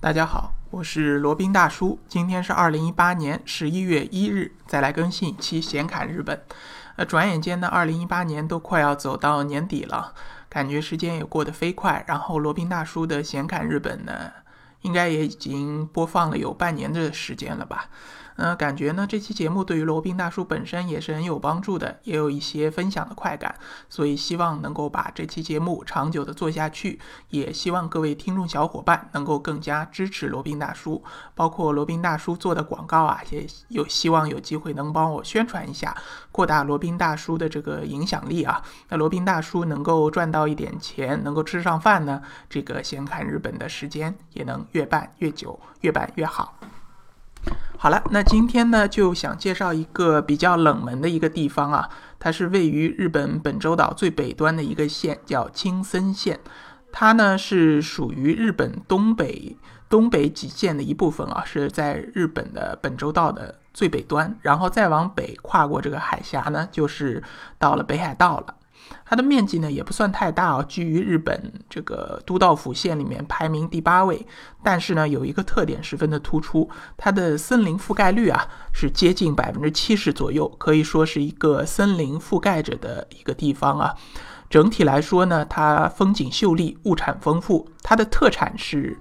大家好，我是罗宾大叔。今天是二零一八年十一月一日，再来更新一期闲侃日本。呃，转眼间呢，二零一八年都快要走到年底了，感觉时间也过得飞快。然后罗宾大叔的闲侃日本呢，应该也已经播放了有半年的时间了吧。嗯，感觉呢，这期节目对于罗宾大叔本身也是很有帮助的，也有一些分享的快感，所以希望能够把这期节目长久的做下去，也希望各位听众小伙伴能够更加支持罗宾大叔，包括罗宾大叔做的广告啊，也有希望有机会能帮我宣传一下，扩大罗宾大叔的这个影响力啊。那罗宾大叔能够赚到一点钱，能够吃上饭呢，这个闲看日本的时间也能越办越久，越办越好。好了，那今天呢就想介绍一个比较冷门的一个地方啊，它是位于日本本州岛最北端的一个县，叫青森县。它呢是属于日本东北东北几县的一部分啊，是在日本的本州道的最北端，然后再往北跨过这个海峡呢，就是到了北海道了。它的面积呢也不算太大啊，居于日本这个都道府县里面排名第八位。但是呢，有一个特点十分的突出，它的森林覆盖率啊是接近百分之七十左右，可以说是一个森林覆盖着的一个地方啊。整体来说呢，它风景秀丽，物产丰富，它的特产是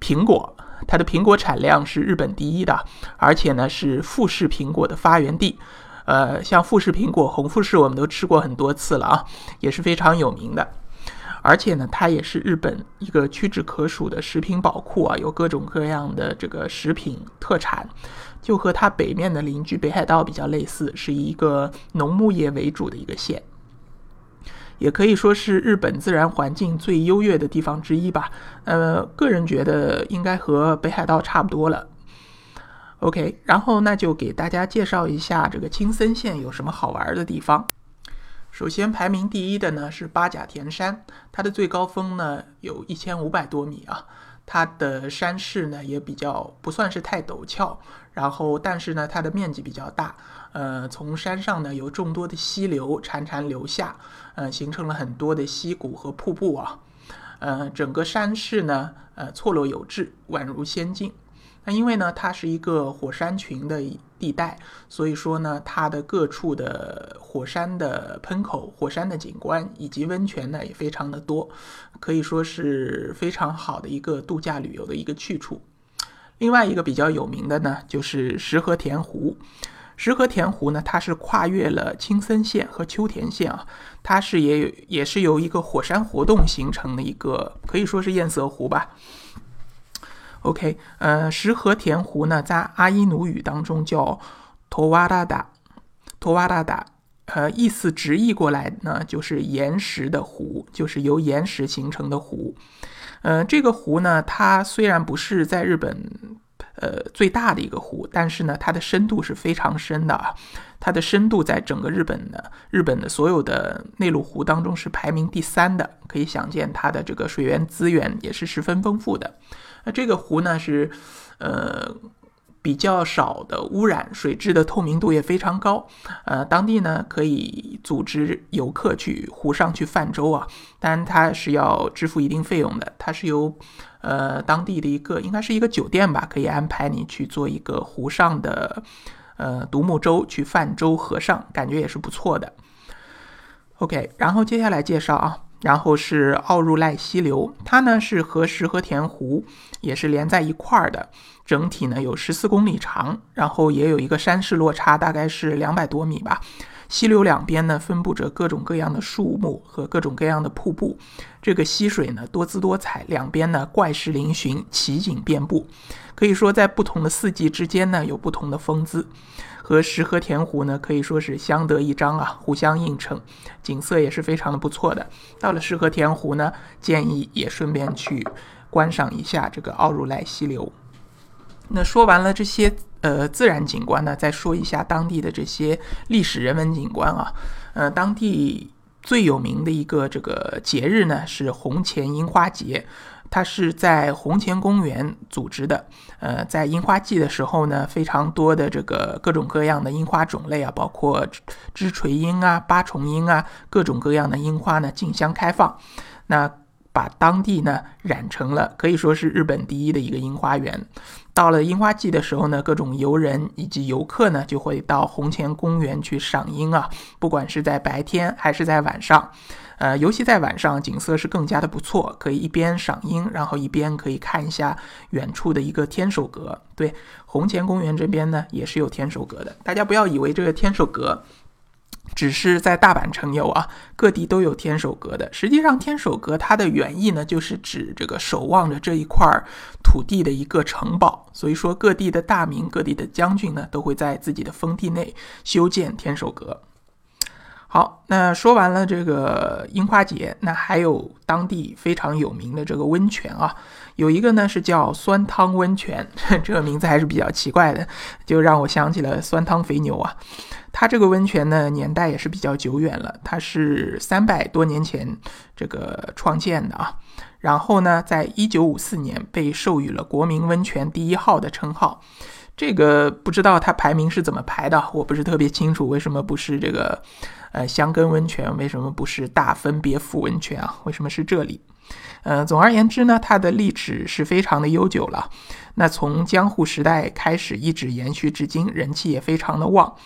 苹果，它的苹果产量是日本第一的，而且呢是富士苹果的发源地。呃，像富士苹果、红富士，我们都吃过很多次了啊，也是非常有名的。而且呢，它也是日本一个屈指可数的食品宝库啊，有各种各样的这个食品特产，就和它北面的邻居北海道比较类似，是一个农牧业为主的一个县，也可以说是日本自然环境最优越的地方之一吧。呃，个人觉得应该和北海道差不多了。OK，然后那就给大家介绍一下这个青森县有什么好玩的地方。首先排名第一的呢是八甲田山，它的最高峰呢有一千五百多米啊，它的山势呢也比较不算是太陡峭，然后但是呢它的面积比较大，呃，从山上呢有众多的溪流潺潺流下，呃，形成了很多的溪谷和瀑布啊，呃，整个山势呢呃错落有致，宛如仙境。那因为呢，它是一个火山群的地带，所以说呢，它的各处的火山的喷口、火山的景观以及温泉呢也非常的多，可以说是非常好的一个度假旅游的一个去处。另外一个比较有名的呢，就是石河田湖。石河田湖呢，它是跨越了青森县和秋田县啊，它是也也是由一个火山活动形成的一个，可以说是堰塞湖吧。OK，呃，石和田湖呢，在阿伊努语当中叫托瓦拉达，托瓦拉达，呃，意思直译过来呢，就是岩石的湖，就是由岩石形成的湖。呃，这个湖呢，它虽然不是在日本，呃，最大的一个湖，但是呢，它的深度是非常深的啊。它的深度在整个日本的日本的所有的内陆湖当中是排名第三的，可以想见它的这个水源资源也是十分丰富的。那这个湖呢是，呃，比较少的污染，水质的透明度也非常高。呃，当地呢可以组织游客去湖上去泛舟啊，当然它是要支付一定费用的。它是由呃当地的一个应该是一个酒店吧，可以安排你去做一个湖上的呃独木舟去泛舟河上，感觉也是不错的。OK，然后接下来介绍啊。然后是奥入濑溪流，它呢是和石和田湖也是连在一块儿的，整体呢有十四公里长，然后也有一个山势落差，大概是两百多米吧。溪流两边呢分布着各种各样的树木和各种各样的瀑布，这个溪水呢多姿多彩，两边呢怪石嶙峋，奇景遍布，可以说在不同的四季之间呢有不同的风姿。和石河田湖呢，可以说是相得益彰啊，互相映衬，景色也是非常的不错的。到了石河田湖呢，建议也顺便去观赏一下这个奥如来溪流。那说完了这些呃自然景观呢，再说一下当地的这些历史人文景观啊。呃，当地最有名的一个这个节日呢，是红前樱花节。它是在红前公园组织的，呃，在樱花季的时候呢，非常多的这个各种各样的樱花种类啊，包括枝垂樱啊、八重樱啊，各种各样的樱花呢竞相开放。那把当地呢染成了可以说是日本第一的一个樱花园。到了樱花季的时候呢，各种游人以及游客呢就会到红前公园去赏樱啊，不管是在白天还是在晚上。呃，尤其在晚上，景色是更加的不错，可以一边赏樱，然后一边可以看一下远处的一个天守阁。对，红前公园这边呢也是有天守阁的。大家不要以为这个天守阁只是在大阪城有啊，各地都有天守阁的。实际上，天守阁它的原意呢，就是指这个守望着这一块土地的一个城堡。所以说，各地的大名、各地的将军呢，都会在自己的封地内修建天守阁。好，那说完了这个樱花节，那还有当地非常有名的这个温泉啊，有一个呢是叫酸汤温泉，这个名字还是比较奇怪的，就让我想起了酸汤肥牛啊。它这个温泉呢年代也是比较久远了，它是三百多年前这个创建的啊，然后呢，在一九五四年被授予了国民温泉第一号的称号。这个不知道它排名是怎么排的，我不是特别清楚，为什么不是这个？呃，香根温泉为什么不是大分别府温泉啊？为什么是这里？呃，总而言之呢，它的历史是非常的悠久了。那从江户时代开始，一直延续至今，人气也非常的旺。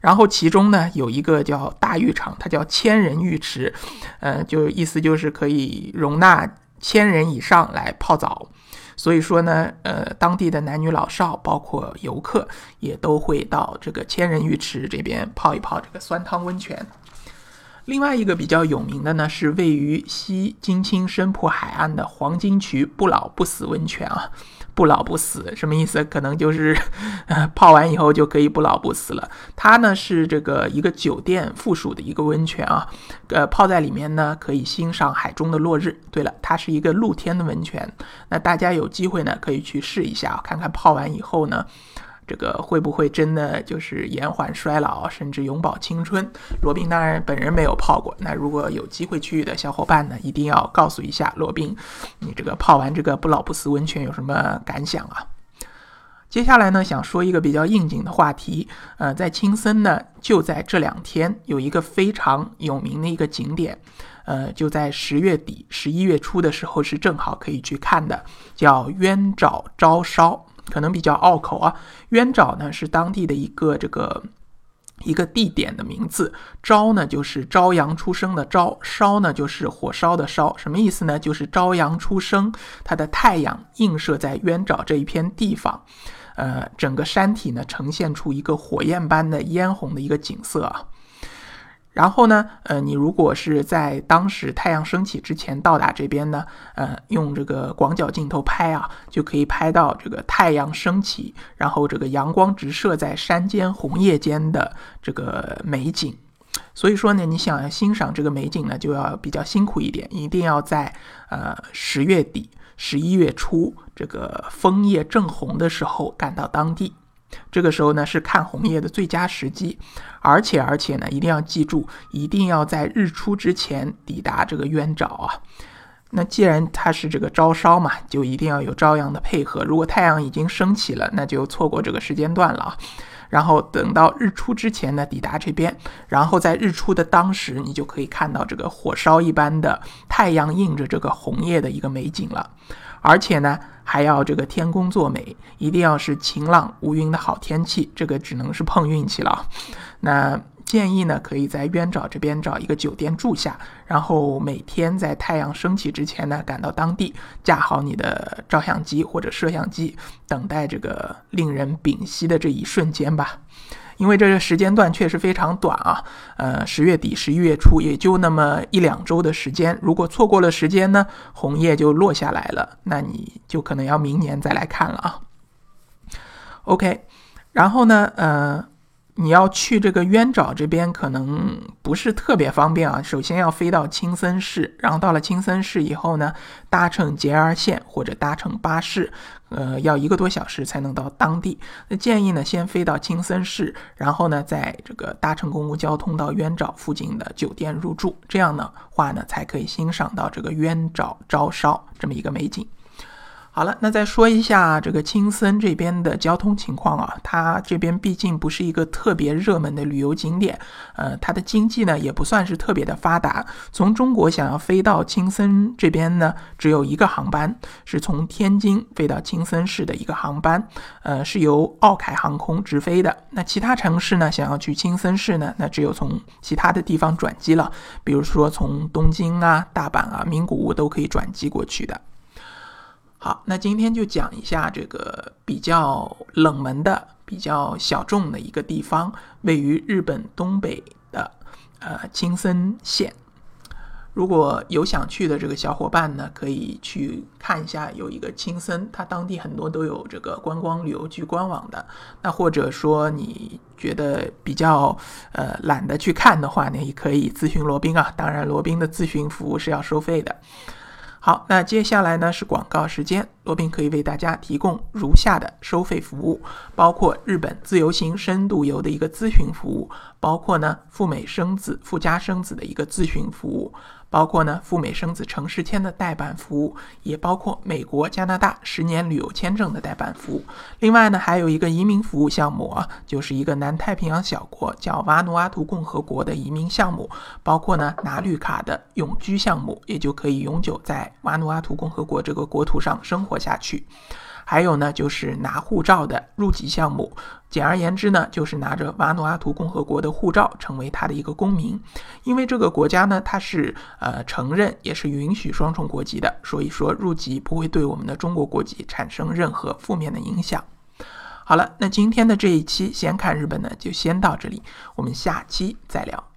然后其中呢，有一个叫大浴场，它叫千人浴池，呃，就意思就是可以容纳千人以上来泡澡。所以说呢，呃，当地的男女老少，包括游客，也都会到这个千人浴池这边泡一泡这个酸汤温泉。另外一个比较有名的呢，是位于西金青深浦海岸的黄金渠不老不死温泉啊。不老不死什么意思？可能就是，泡完以后就可以不老不死了。它呢是这个一个酒店附属的一个温泉啊，呃，泡在里面呢可以欣赏海中的落日。对了，它是一个露天的温泉，那大家有机会呢可以去试一下，看看泡完以后呢。这个会不会真的就是延缓衰老，甚至永葆青春？罗宾当然本人没有泡过，那如果有机会去的小伙伴呢，一定要告诉一下罗宾，你这个泡完这个不老不死温泉有什么感想啊？接下来呢，想说一个比较应景的话题，呃，在青森呢，就在这两天有一个非常有名的一个景点，呃，就在十月底、十一月初的时候是正好可以去看的，叫鸢沼招烧。可能比较拗口啊，鸢沼呢是当地的一个这个一个地点的名字，朝呢就是朝阳出生的朝，烧呢就是火烧的烧，什么意思呢？就是朝阳出生，它的太阳映射在鸢沼这一片地方，呃，整个山体呢呈现出一个火焰般的嫣红的一个景色啊。然后呢，呃，你如果是在当时太阳升起之前到达这边呢，呃，用这个广角镜头拍啊，就可以拍到这个太阳升起，然后这个阳光直射在山间红叶间的这个美景。所以说呢，你想要欣赏这个美景呢，就要比较辛苦一点，一定要在呃十月底、十一月初这个枫叶正红的时候赶到当地。这个时候呢是看红叶的最佳时机，而且而且呢一定要记住，一定要在日出之前抵达这个鸢沼啊。那既然它是这个朝烧嘛，就一定要有朝阳的配合。如果太阳已经升起了，那就错过这个时间段了啊。然后等到日出之前呢抵达这边，然后在日出的当时，你就可以看到这个火烧一般的太阳映着这个红叶的一个美景了。而且呢，还要这个天公作美，一定要是晴朗无云的好天气，这个只能是碰运气了。那建议呢，可以在鸢沼这边找一个酒店住下，然后每天在太阳升起之前呢，赶到当地，架好你的照相机或者摄像机，等待这个令人屏息的这一瞬间吧。因为这个时间段确实非常短啊，呃，十月底、十一月初也就那么一两周的时间。如果错过了时间呢，红叶就落下来了，那你就可能要明年再来看了啊。OK，然后呢，呃。你要去这个鸢沼这边，可能不是特别方便啊。首先要飞到青森市，然后到了青森市以后呢，搭乘 JR 线或者搭乘巴士，呃，要一个多小时才能到当地。那建议呢，先飞到青森市，然后呢，在这个搭乘公共交通到鸢沼附近的酒店入住，这样的话呢，才可以欣赏到这个鸢沼朝烧这么一个美景。好了，那再说一下这个青森这边的交通情况啊，它这边毕竟不是一个特别热门的旅游景点，呃，它的经济呢也不算是特别的发达。从中国想要飞到青森这边呢，只有一个航班，是从天津飞到青森市的一个航班，呃，是由奥凯航空直飞的。那其他城市呢，想要去青森市呢，那只有从其他的地方转机了，比如说从东京啊、大阪啊、名古屋都可以转机过去的。好，那今天就讲一下这个比较冷门的、比较小众的一个地方，位于日本东北的呃青森县。如果有想去的这个小伙伴呢，可以去看一下，有一个青森，它当地很多都有这个观光旅游局官网的。那或者说你觉得比较呃懒得去看的话呢，也可以咨询罗宾啊。当然，罗宾的咨询服务是要收费的。好，那接下来呢是广告时间。罗宾可以为大家提供如下的收费服务，包括日本自由行深度游的一个咨询服务，包括呢赴美生子、赴加生子的一个咨询服务。包括呢赴美生子城市签的代办服务，也包括美国、加拿大十年旅游签证的代办服务。另外呢，还有一个移民服务项目啊，就是一个南太平洋小国叫瓦努阿图共和国的移民项目，包括呢拿绿卡的永居项目，也就可以永久在瓦努阿图共和国这个国土上生活下去。还有呢，就是拿护照的入籍项目。简而言之呢，就是拿着瓦努阿图共和国的护照，成为他的一个公民。因为这个国家呢，它是呃承认也是允许双重国籍的，所以说入籍不会对我们的中国国籍产生任何负面的影响。好了，那今天的这一期先看日本呢，就先到这里，我们下期再聊。